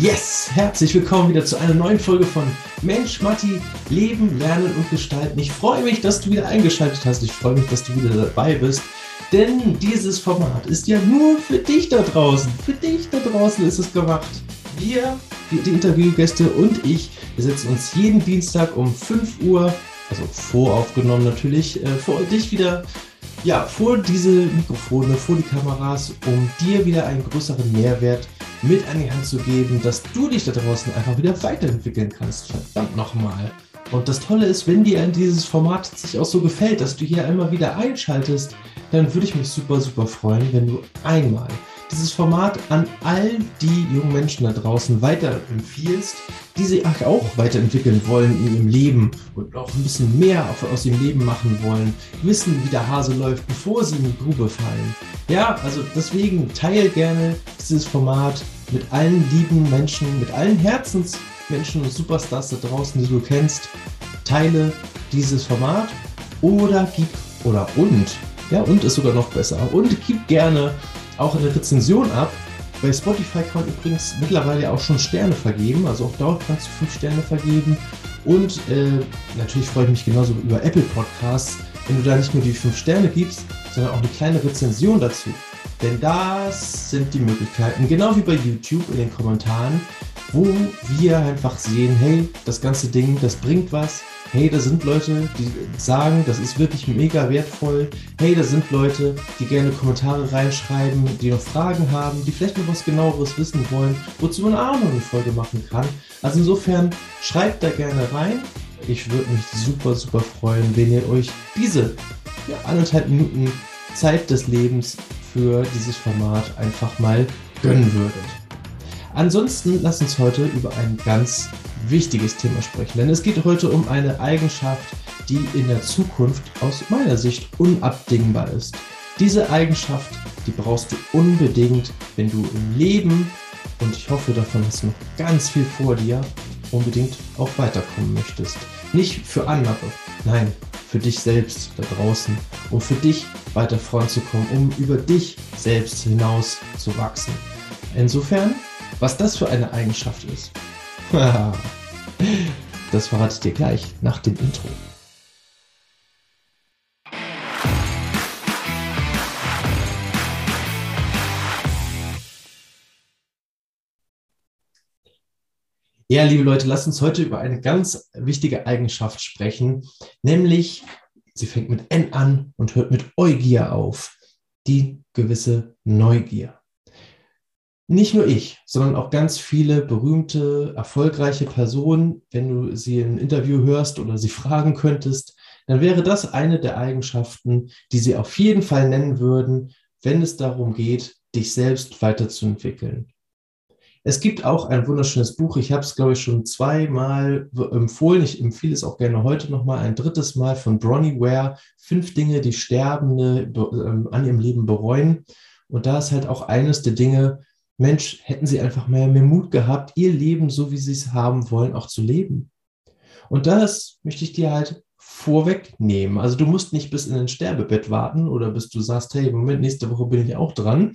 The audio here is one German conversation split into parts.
Yes, herzlich willkommen wieder zu einer neuen Folge von Mensch, Matti, Leben, Lernen und Gestalten. Ich freue mich, dass du wieder eingeschaltet hast. Ich freue mich, dass du wieder dabei bist. Denn dieses Format ist ja nur für dich da draußen. Für dich da draußen ist es gemacht. Wir, die Interviewgäste und ich, wir setzen uns jeden Dienstag um 5 Uhr, also voraufgenommen natürlich, äh, vor dich wieder ja, vor diese Mikrofone, vor die Kameras, um dir wieder einen größeren Mehrwert mit an die Hand zu geben, dass du dich da draußen einfach wieder weiterentwickeln kannst. Verdammt nochmal. Und das Tolle ist, wenn dir dieses Format sich auch so gefällt, dass du hier einmal wieder einschaltest, dann würde ich mich super, super freuen, wenn du einmal dieses Format an all die jungen Menschen da draußen weiterempfiehlst, die sich auch weiterentwickeln wollen in ihrem Leben und auch ein bisschen mehr aus ihrem Leben machen wollen, wissen, wie der Hase läuft, bevor sie in die Grube fallen. Ja, also deswegen teile gerne dieses Format mit allen lieben Menschen, mit allen Herzensmenschen und Superstars da draußen, die du kennst. Teile dieses Format oder gib oder und, ja, und ist sogar noch besser. Und gib gerne auch eine Rezension ab. Bei Spotify kann man übrigens mittlerweile auch schon Sterne vergeben. Also auch dort kannst du fünf Sterne vergeben. Und äh, natürlich freue ich mich genauso über Apple Podcasts, wenn du da nicht nur die fünf Sterne gibst, sondern auch eine kleine Rezension dazu. Denn das sind die Möglichkeiten, genau wie bei YouTube in den Kommentaren, wo wir einfach sehen, hey, das ganze Ding, das bringt was. Hey, da sind Leute, die sagen, das ist wirklich mega wertvoll. Hey, da sind Leute, die gerne Kommentare reinschreiben, die noch Fragen haben, die vielleicht noch was genaueres wissen wollen, wozu man auch noch eine Folge machen kann. Also insofern schreibt da gerne rein. Ich würde mich super, super freuen, wenn ihr euch diese ja, anderthalb Minuten Zeit des Lebens für dieses Format einfach mal gönnen würdet. Ansonsten lass uns heute über ein ganz wichtiges Thema sprechen, denn es geht heute um eine Eigenschaft, die in der Zukunft aus meiner Sicht unabdingbar ist. Diese Eigenschaft, die brauchst du unbedingt, wenn du im Leben, und ich hoffe, davon hast du noch ganz viel vor dir, unbedingt auch weiterkommen möchtest. Nicht für andere, nein, für dich selbst da draußen, um für dich weiter voranzukommen, um über dich selbst hinaus zu wachsen. Insofern was das für eine Eigenschaft ist, das verrate ich dir gleich nach dem Intro. Ja, liebe Leute, lasst uns heute über eine ganz wichtige Eigenschaft sprechen, nämlich sie fängt mit N an und hört mit Eugier auf, die gewisse Neugier nicht nur ich, sondern auch ganz viele berühmte, erfolgreiche Personen, wenn du sie im Interview hörst oder sie fragen könntest, dann wäre das eine der Eigenschaften, die sie auf jeden Fall nennen würden, wenn es darum geht, dich selbst weiterzuentwickeln. Es gibt auch ein wunderschönes Buch. Ich habe es, glaube ich, schon zweimal empfohlen. Ich empfehle es auch gerne heute nochmal ein drittes Mal von Bronnie Ware. Fünf Dinge, die Sterbende ähm, an ihrem Leben bereuen. Und da ist halt auch eines der Dinge, Mensch, hätten sie einfach mehr, mehr Mut gehabt, ihr Leben so, wie sie es haben wollen, auch zu leben. Und das möchte ich dir halt vorwegnehmen. Also du musst nicht bis in ein Sterbebett warten oder bis du sagst, hey, Moment, nächste Woche bin ich auch dran,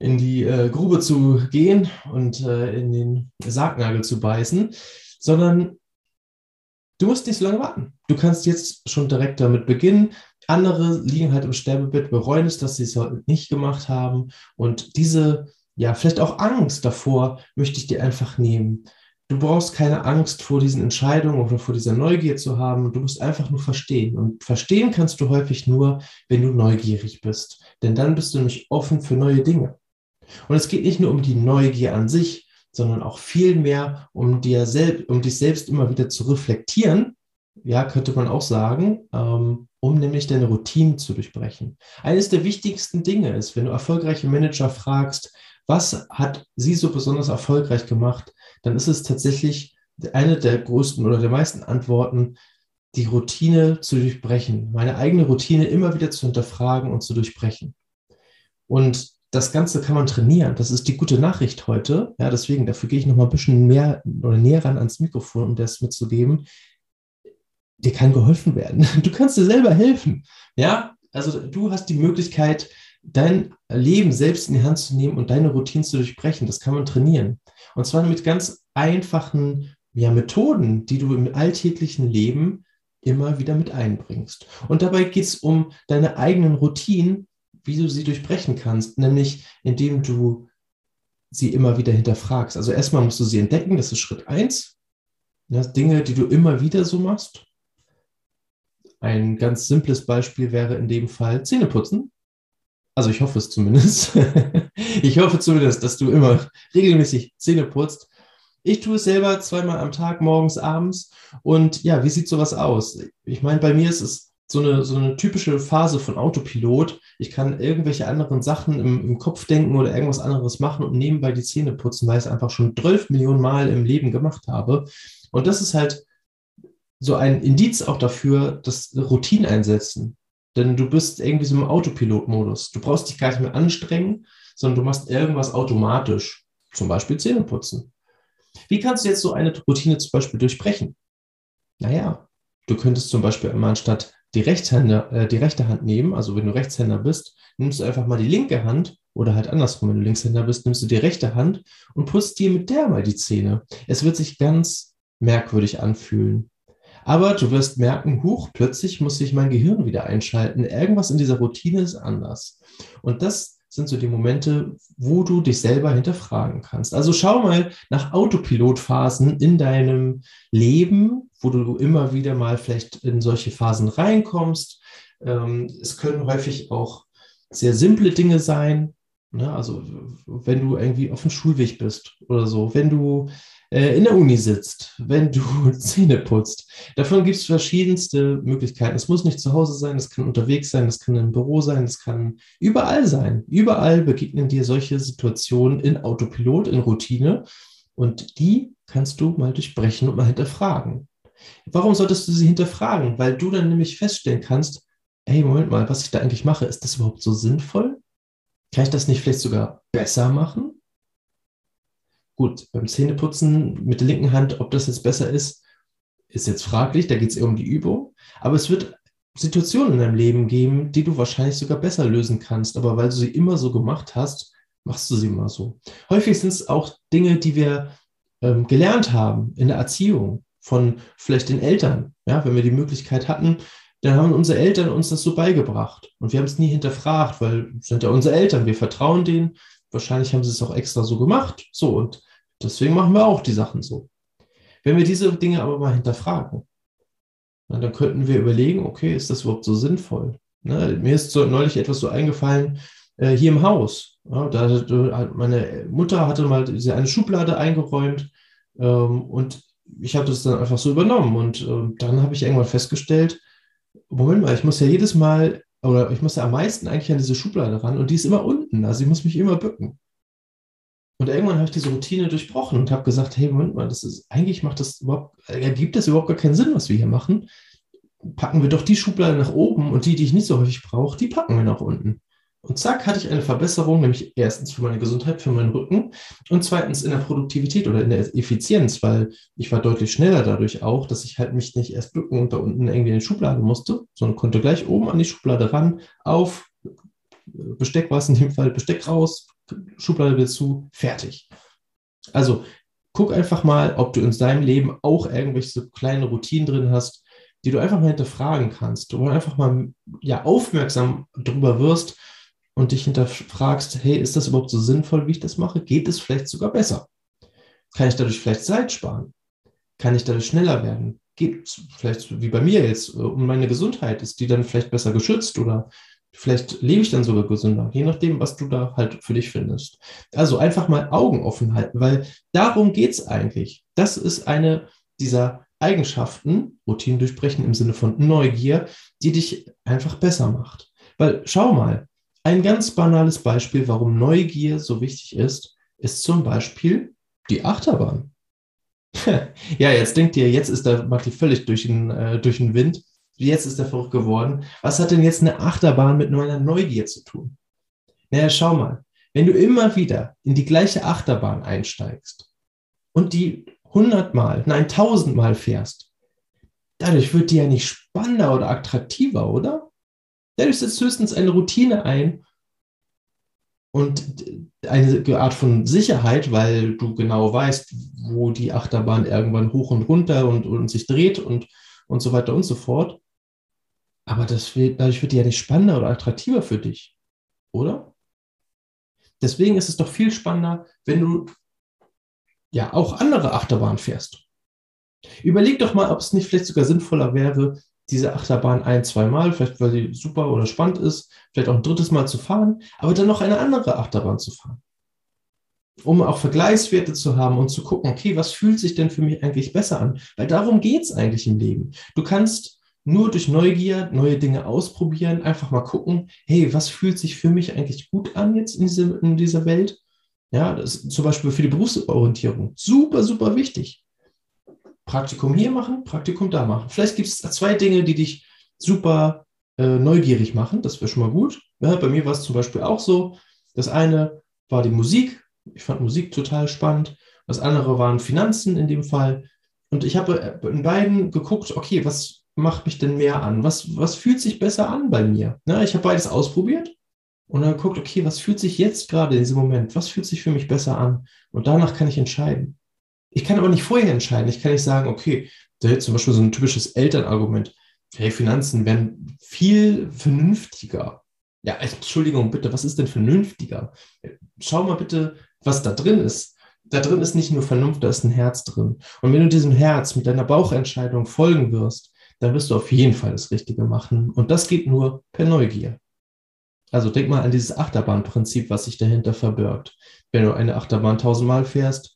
in die äh, Grube zu gehen und äh, in den Sargnagel zu beißen, sondern du musst nicht so lange warten. Du kannst jetzt schon direkt damit beginnen. Andere liegen halt im Sterbebett, bereuen es, dass sie es nicht gemacht haben. Und diese ja, vielleicht auch Angst davor möchte ich dir einfach nehmen. Du brauchst keine Angst vor diesen Entscheidungen oder vor dieser Neugier zu haben. Du musst einfach nur verstehen. Und verstehen kannst du häufig nur, wenn du neugierig bist. Denn dann bist du nämlich offen für neue Dinge. Und es geht nicht nur um die Neugier an sich, sondern auch viel mehr um, um dich selbst immer wieder zu reflektieren. Ja, könnte man auch sagen, ähm, um nämlich deine Routinen zu durchbrechen. Eines der wichtigsten Dinge ist, wenn du erfolgreiche Manager fragst, was hat sie so besonders erfolgreich gemacht? Dann ist es tatsächlich eine der größten oder der meisten Antworten, die Routine zu durchbrechen, meine eigene Routine immer wieder zu hinterfragen und zu durchbrechen. Und das Ganze kann man trainieren. Das ist die gute Nachricht heute. Ja, deswegen, dafür gehe ich noch mal ein bisschen mehr oder näher ran ans Mikrofon, um das mitzugeben. Dir kann geholfen werden. Du kannst dir selber helfen. Ja, also du hast die Möglichkeit, dein Leben selbst in die Hand zu nehmen und deine Routinen zu durchbrechen. Das kann man trainieren. Und zwar mit ganz einfachen ja, Methoden, die du im alltäglichen Leben immer wieder mit einbringst. Und dabei geht es um deine eigenen Routinen, wie du sie durchbrechen kannst, nämlich indem du sie immer wieder hinterfragst. Also erstmal musst du sie entdecken, das ist Schritt eins. Das Dinge, die du immer wieder so machst. Ein ganz simples Beispiel wäre in dem Fall Zähneputzen. Also ich hoffe es zumindest. ich hoffe zumindest, dass du immer regelmäßig Zähne putzt. Ich tue es selber zweimal am Tag, morgens, abends. Und ja, wie sieht sowas aus? Ich meine, bei mir ist es so eine, so eine typische Phase von Autopilot. Ich kann irgendwelche anderen Sachen im, im Kopf denken oder irgendwas anderes machen und nebenbei die Zähne putzen, weil ich es einfach schon 12 Millionen Mal im Leben gemacht habe. Und das ist halt so ein Indiz auch dafür, dass Routinen einsetzen. Denn du bist irgendwie so im Autopilot-Modus. Du brauchst dich gar nicht mehr anstrengen, sondern du machst irgendwas automatisch. Zum Beispiel Zähne putzen. Wie kannst du jetzt so eine Routine zum Beispiel durchbrechen? Naja, du könntest zum Beispiel immer anstatt die, Rechtshänder, äh, die rechte Hand nehmen, also wenn du Rechtshänder bist, nimmst du einfach mal die linke Hand oder halt andersrum, wenn du Linkshänder bist, nimmst du die rechte Hand und putzt dir mit der mal die Zähne. Es wird sich ganz merkwürdig anfühlen. Aber du wirst merken, huch, plötzlich muss sich mein Gehirn wieder einschalten. Irgendwas in dieser Routine ist anders. Und das sind so die Momente, wo du dich selber hinterfragen kannst. Also schau mal nach Autopilotphasen in deinem Leben, wo du immer wieder mal vielleicht in solche Phasen reinkommst. Ähm, es können häufig auch sehr simple Dinge sein. Ne? Also wenn du irgendwie auf dem Schulweg bist oder so, wenn du äh, in der Uni sitzt, wenn du Zähne putzt. Davon gibt es verschiedenste Möglichkeiten. Es muss nicht zu Hause sein, es kann unterwegs sein, es kann im Büro sein, es kann überall sein. Überall begegnen dir solche Situationen in Autopilot, in Routine. Und die kannst du mal durchbrechen und mal hinterfragen. Warum solltest du sie hinterfragen? Weil du dann nämlich feststellen kannst, hey, Moment mal, was ich da eigentlich mache, ist das überhaupt so sinnvoll? Kann ich das nicht vielleicht sogar besser machen? Gut, beim Zähneputzen mit der linken Hand, ob das jetzt besser ist, ist jetzt fraglich. Da geht es eher um die Übung. Aber es wird Situationen in deinem Leben geben, die du wahrscheinlich sogar besser lösen kannst. Aber weil du sie immer so gemacht hast, machst du sie immer so. Häufig sind es auch Dinge, die wir ähm, gelernt haben in der Erziehung von vielleicht den Eltern. Ja, wenn wir die Möglichkeit hatten, dann haben unsere Eltern uns das so beigebracht. Und wir haben es nie hinterfragt, weil sind ja unsere Eltern, wir vertrauen denen Wahrscheinlich haben sie es auch extra so gemacht. So, und deswegen machen wir auch die Sachen so. Wenn wir diese Dinge aber mal hinterfragen, dann könnten wir überlegen, okay, ist das überhaupt so sinnvoll? Ne, mir ist so neulich etwas so eingefallen, äh, hier im Haus. Ja, da, meine Mutter hatte mal eine Schublade eingeräumt ähm, und ich habe das dann einfach so übernommen. Und äh, dann habe ich irgendwann festgestellt, Moment mal, ich muss ja jedes Mal oder ich muss ja am meisten eigentlich an diese Schublade ran und die ist immer unten, also ich muss mich immer bücken. Und irgendwann habe ich diese Routine durchbrochen und habe gesagt, hey, Moment mal, das ist, eigentlich macht das überhaupt, ergibt das überhaupt gar keinen Sinn, was wir hier machen. Packen wir doch die Schublade nach oben und die, die ich nicht so häufig brauche, die packen wir nach unten. Und zack, hatte ich eine Verbesserung, nämlich erstens für meine Gesundheit, für meinen Rücken und zweitens in der Produktivität oder in der Effizienz, weil ich war deutlich schneller dadurch auch, dass ich halt mich nicht erst bücken und da unten irgendwie in die Schublade musste, sondern konnte gleich oben an die Schublade ran, auf, Besteck war es in dem Fall, Besteck raus, Schublade wieder zu, fertig. Also guck einfach mal, ob du in deinem Leben auch irgendwelche so kleine Routinen drin hast, die du einfach mal hinterfragen kannst, wo du einfach mal ja, aufmerksam darüber wirst, und dich hinterfragst, hey, ist das überhaupt so sinnvoll, wie ich das mache? Geht es vielleicht sogar besser? Kann ich dadurch vielleicht Zeit sparen? Kann ich dadurch schneller werden? Geht es vielleicht wie bei mir jetzt äh, um meine Gesundheit? Ist die dann vielleicht besser geschützt oder vielleicht lebe ich dann sogar gesünder? Je nachdem, was du da halt für dich findest. Also einfach mal Augen offen halten, weil darum geht es eigentlich. Das ist eine dieser Eigenschaften, Routinen durchbrechen im Sinne von Neugier, die dich einfach besser macht. Weil schau mal, ein ganz banales Beispiel, warum Neugier so wichtig ist, ist zum Beispiel die Achterbahn. ja, jetzt denkt ihr, jetzt ist der Matti völlig durch den, äh, durch den Wind. Jetzt ist er verrückt geworden. Was hat denn jetzt eine Achterbahn mit meiner Neugier zu tun? Naja, schau mal. Wenn du immer wieder in die gleiche Achterbahn einsteigst und die hundertmal, nein, tausendmal fährst, dadurch wird die ja nicht spannender oder attraktiver, oder? Dadurch setzt höchstens eine Routine ein und eine Art von Sicherheit, weil du genau weißt, wo die Achterbahn irgendwann hoch und runter und, und sich dreht und, und so weiter und so fort. Aber das wird, dadurch wird die ja nicht spannender oder attraktiver für dich, oder? Deswegen ist es doch viel spannender, wenn du ja auch andere Achterbahnen fährst. Überleg doch mal, ob es nicht vielleicht sogar sinnvoller wäre, diese Achterbahn ein, zwei Mal, vielleicht weil sie super oder spannend ist, vielleicht auch ein drittes Mal zu fahren, aber dann noch eine andere Achterbahn zu fahren. Um auch Vergleichswerte zu haben und zu gucken, okay, was fühlt sich denn für mich eigentlich besser an? Weil darum geht es eigentlich im Leben. Du kannst nur durch Neugier neue Dinge ausprobieren, einfach mal gucken, hey, was fühlt sich für mich eigentlich gut an jetzt in, diese, in dieser Welt? Ja, das ist zum Beispiel für die Berufsorientierung super, super wichtig. Praktikum hier machen, Praktikum da machen. Vielleicht gibt es zwei Dinge, die dich super äh, neugierig machen. Das wäre schon mal gut. Ja, bei mir war es zum Beispiel auch so. Das eine war die Musik. Ich fand Musik total spannend. Das andere waren Finanzen in dem Fall. Und ich habe äh, in beiden geguckt, okay, was macht mich denn mehr an? Was, was fühlt sich besser an bei mir? Na, ich habe beides ausprobiert und dann geguckt, okay, was fühlt sich jetzt gerade in diesem Moment, was fühlt sich für mich besser an? Und danach kann ich entscheiden. Ich kann aber nicht vorher entscheiden. Ich kann nicht sagen, okay, da ist zum Beispiel so ein typisches Elternargument. Hey, Finanzen werden viel vernünftiger. Ja, Entschuldigung, bitte, was ist denn vernünftiger? Schau mal bitte, was da drin ist. Da drin ist nicht nur Vernunft, da ist ein Herz drin. Und wenn du diesem Herz mit deiner Bauchentscheidung folgen wirst, dann wirst du auf jeden Fall das Richtige machen. Und das geht nur per Neugier. Also denk mal an dieses Achterbahnprinzip, was sich dahinter verbirgt. Wenn du eine Achterbahn tausendmal fährst,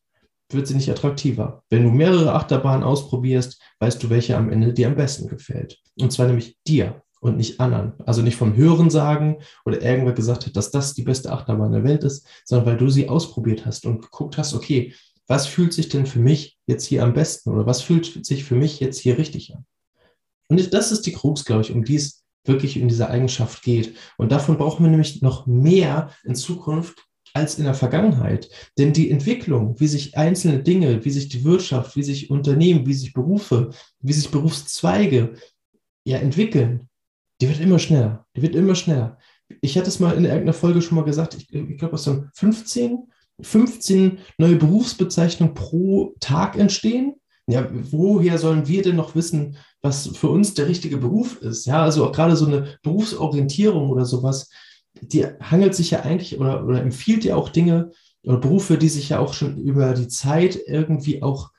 wird sie nicht attraktiver. Wenn du mehrere Achterbahnen ausprobierst, weißt du, welche am Ende dir am besten gefällt. Und zwar nämlich dir und nicht anderen. Also nicht vom Hören sagen oder irgendwer gesagt hat, dass das die beste Achterbahn der Welt ist, sondern weil du sie ausprobiert hast und geguckt hast, okay, was fühlt sich denn für mich jetzt hier am besten oder was fühlt sich für mich jetzt hier richtig an? Und das ist die Krux, glaube ich, um die es wirklich in dieser Eigenschaft geht. Und davon brauchen wir nämlich noch mehr in Zukunft, als in der Vergangenheit. Denn die Entwicklung, wie sich einzelne Dinge, wie sich die Wirtschaft, wie sich Unternehmen, wie sich Berufe, wie sich Berufszweige ja entwickeln, die wird immer schneller. Die wird immer schneller. Ich hatte es mal in irgendeiner Folge schon mal gesagt, ich, ich glaube, es sind 15, 15 neue Berufsbezeichnungen pro Tag entstehen. Ja, woher sollen wir denn noch wissen, was für uns der richtige Beruf ist? Ja, also auch gerade so eine Berufsorientierung oder sowas, die hangelt sich ja eigentlich oder, oder empfiehlt ja auch Dinge oder Berufe, die sich ja auch schon über die Zeit irgendwie auch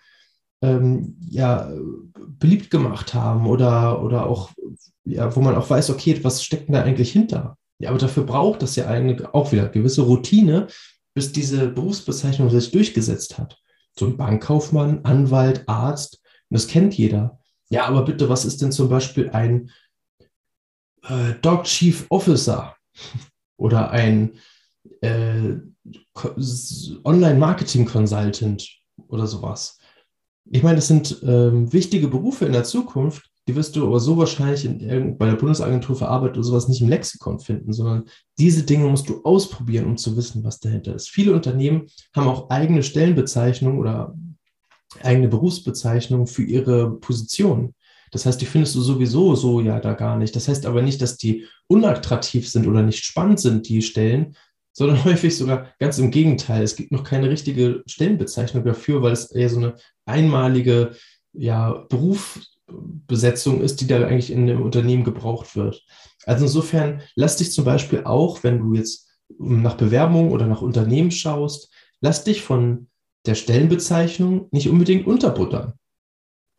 ähm, ja, beliebt gemacht haben oder, oder auch, ja, wo man auch weiß, okay, was steckt denn da eigentlich hinter? Ja, aber dafür braucht das ja eine, auch wieder gewisse Routine, bis diese Berufsbezeichnung sich durchgesetzt hat. So ein Bankkaufmann, Anwalt, Arzt, das kennt jeder. Ja, aber bitte, was ist denn zum Beispiel ein äh, Dog Chief Officer? Oder ein äh, Online-Marketing-Consultant oder sowas. Ich meine, das sind ähm, wichtige Berufe in der Zukunft, die wirst du aber so wahrscheinlich in, bei der Bundesagentur für Arbeit oder sowas nicht im Lexikon finden, sondern diese Dinge musst du ausprobieren, um zu wissen, was dahinter ist. Viele Unternehmen haben auch eigene Stellenbezeichnungen oder eigene Berufsbezeichnungen für ihre Positionen. Das heißt, die findest du sowieso so ja da gar nicht. Das heißt aber nicht, dass die unattraktiv sind oder nicht spannend sind, die Stellen, sondern häufig sogar ganz im Gegenteil. Es gibt noch keine richtige Stellenbezeichnung dafür, weil es eher so eine einmalige ja, Berufsbesetzung ist, die da eigentlich in einem Unternehmen gebraucht wird. Also insofern lass dich zum Beispiel auch, wenn du jetzt nach Bewerbung oder nach Unternehmen schaust, lass dich von der Stellenbezeichnung nicht unbedingt unterbuttern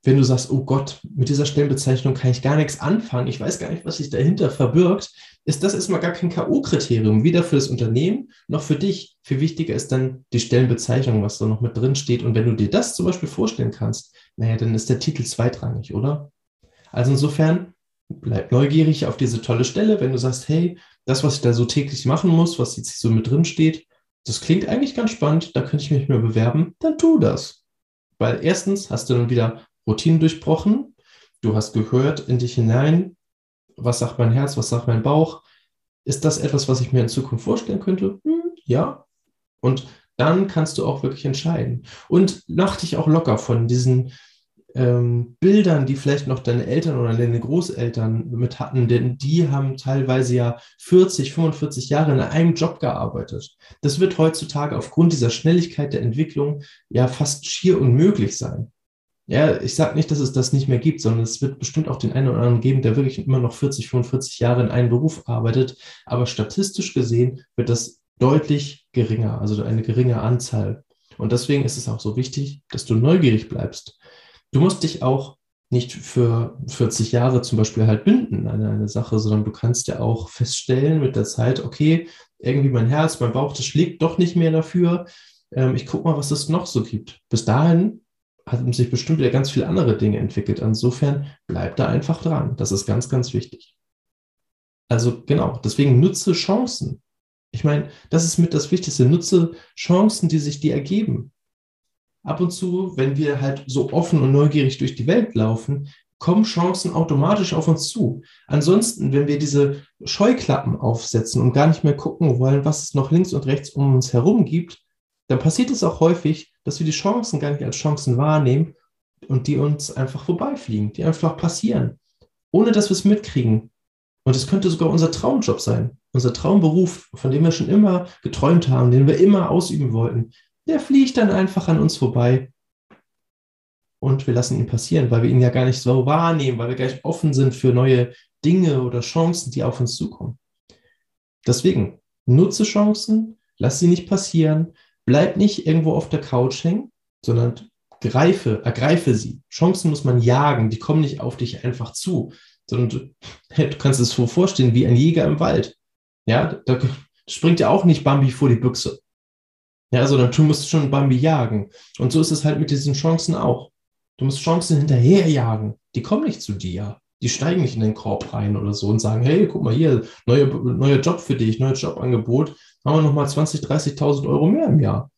wenn du sagst, oh Gott, mit dieser Stellenbezeichnung kann ich gar nichts anfangen, ich weiß gar nicht, was sich dahinter verbirgt, ist das erstmal gar kein K.O.-Kriterium, weder für das Unternehmen noch für dich. Viel wichtiger ist dann die Stellenbezeichnung, was da noch mit drin steht. Und wenn du dir das zum Beispiel vorstellen kannst, naja, dann ist der Titel zweitrangig, oder? Also insofern, bleib neugierig auf diese tolle Stelle, wenn du sagst, hey, das, was ich da so täglich machen muss, was jetzt so mit drin steht, das klingt eigentlich ganz spannend, da könnte ich mich mehr bewerben, dann tu das. Weil erstens hast du dann wieder Routinen durchbrochen. Du hast gehört in dich hinein, was sagt mein Herz, was sagt mein Bauch. Ist das etwas, was ich mir in Zukunft vorstellen könnte? Hm, ja. Und dann kannst du auch wirklich entscheiden. Und mach dich auch locker von diesen ähm, Bildern, die vielleicht noch deine Eltern oder deine Großeltern mit hatten, denn die haben teilweise ja 40, 45 Jahre in einem Job gearbeitet. Das wird heutzutage aufgrund dieser Schnelligkeit der Entwicklung ja fast schier unmöglich sein. Ja, ich sage nicht, dass es das nicht mehr gibt, sondern es wird bestimmt auch den einen oder anderen geben, der wirklich immer noch 40, 45 Jahre in einem Beruf arbeitet. Aber statistisch gesehen wird das deutlich geringer, also eine geringe Anzahl. Und deswegen ist es auch so wichtig, dass du neugierig bleibst. Du musst dich auch nicht für 40 Jahre zum Beispiel halt binden an eine Sache, sondern du kannst ja auch feststellen mit der Zeit, okay, irgendwie mein Herz, mein Bauch, das schlägt doch nicht mehr dafür. Ähm, ich gucke mal, was es noch so gibt. Bis dahin haben sich bestimmt wieder ganz viele andere Dinge entwickelt. Insofern bleib da einfach dran. Das ist ganz, ganz wichtig. Also genau, deswegen nutze Chancen. Ich meine, das ist mit das Wichtigste. Nutze Chancen, die sich dir ergeben. Ab und zu, wenn wir halt so offen und neugierig durch die Welt laufen, kommen Chancen automatisch auf uns zu. Ansonsten, wenn wir diese Scheuklappen aufsetzen und gar nicht mehr gucken wollen, was es noch links und rechts um uns herum gibt, dann passiert es auch häufig, dass wir die Chancen gar nicht als Chancen wahrnehmen und die uns einfach vorbeifliegen, die einfach passieren, ohne dass wir es mitkriegen. Und es könnte sogar unser Traumjob sein unser Traumberuf, von dem wir schon immer geträumt haben, den wir immer ausüben wollten, der fliegt dann einfach an uns vorbei und wir lassen ihn passieren, weil wir ihn ja gar nicht so wahrnehmen, weil wir gar nicht offen sind für neue Dinge oder Chancen, die auf uns zukommen. Deswegen nutze Chancen, lass sie nicht passieren, bleib nicht irgendwo auf der Couch hängen, sondern greife, ergreife sie. Chancen muss man jagen, die kommen nicht auf dich einfach zu, sondern du, du kannst es so vorstellen wie ein Jäger im Wald. Ja, da springt ja auch nicht Bambi vor die Büchse. Ja, sondern du musst schon Bambi jagen. Und so ist es halt mit diesen Chancen auch. Du musst Chancen hinterherjagen. Die kommen nicht zu dir. Die steigen nicht in den Korb rein oder so und sagen, hey, guck mal hier, neuer neue Job für dich, neues Jobangebot, haben wir nochmal 20.000, 30.000 Euro mehr im Jahr.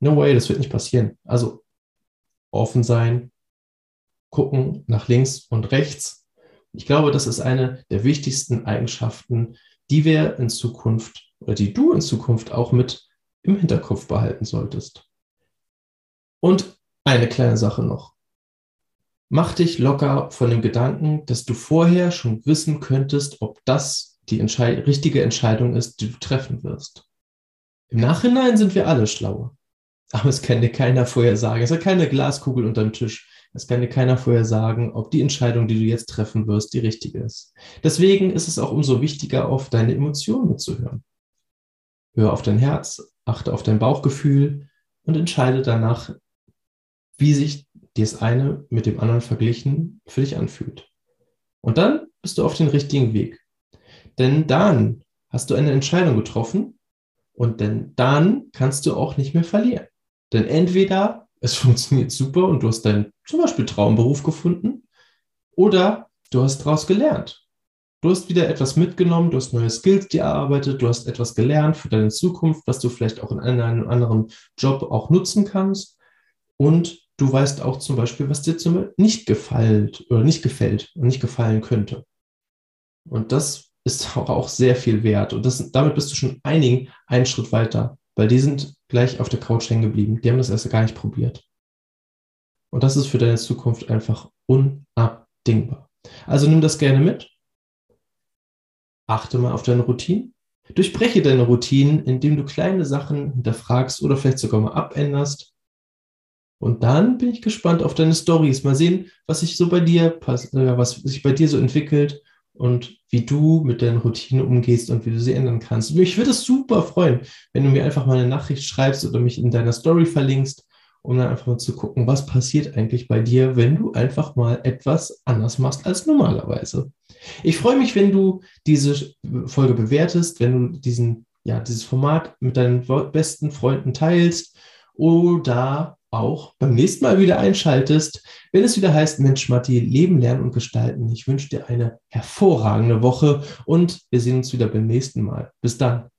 No way, das wird nicht passieren. Also offen sein, gucken nach links und rechts ich glaube, das ist eine der wichtigsten Eigenschaften, die wir in Zukunft oder die du in Zukunft auch mit im Hinterkopf behalten solltest. Und eine kleine Sache noch. Mach dich locker von dem Gedanken, dass du vorher schon wissen könntest, ob das die Entscheid richtige Entscheidung ist, die du treffen wirst. Im Nachhinein sind wir alle schlauer. Aber es kann dir keiner vorher sagen. Es hat keine Glaskugel unterm Tisch. Es kann dir keiner vorher sagen, ob die Entscheidung, die du jetzt treffen wirst, die richtige ist. Deswegen ist es auch umso wichtiger, auf deine Emotionen mitzuhören. Hör auf dein Herz, achte auf dein Bauchgefühl und entscheide danach, wie sich das eine mit dem anderen verglichen für dich anfühlt. Und dann bist du auf dem richtigen Weg. Denn dann hast du eine Entscheidung getroffen und denn dann kannst du auch nicht mehr verlieren. Denn entweder es funktioniert super und du hast deinen zum Beispiel Traumberuf gefunden oder du hast daraus gelernt. Du hast wieder etwas mitgenommen, du hast neue Skills dir erarbeitet, du hast etwas gelernt für deine Zukunft, was du vielleicht auch in einem anderen Job auch nutzen kannst. Und du weißt auch zum Beispiel, was dir zum nicht gefällt oder nicht gefällt und nicht gefallen könnte. Und das ist auch sehr viel wert. Und das, damit bist du schon einigen einen Schritt weiter weil die sind gleich auf der Couch hängen geblieben. Die haben das erst gar nicht probiert. Und das ist für deine Zukunft einfach unabdingbar. Also nimm das gerne mit. Achte mal auf deine Routinen. Durchbreche deine Routinen, indem du kleine Sachen hinterfragst oder vielleicht sogar mal abänderst. Und dann bin ich gespannt auf deine Stories. Mal sehen, was sich so bei dir, äh, was sich bei dir so entwickelt und wie du mit deinen Routinen umgehst und wie du sie ändern kannst. Mich würde es super freuen, wenn du mir einfach mal eine Nachricht schreibst oder mich in deiner Story verlinkst, um dann einfach mal zu gucken, was passiert eigentlich bei dir, wenn du einfach mal etwas anders machst als normalerweise. Ich freue mich, wenn du diese Folge bewertest, wenn du diesen, ja, dieses Format mit deinen besten Freunden teilst oder auch beim nächsten Mal wieder einschaltest, wenn es wieder heißt, Mensch, Matti, Leben, Lernen und Gestalten. Ich wünsche dir eine hervorragende Woche und wir sehen uns wieder beim nächsten Mal. Bis dann.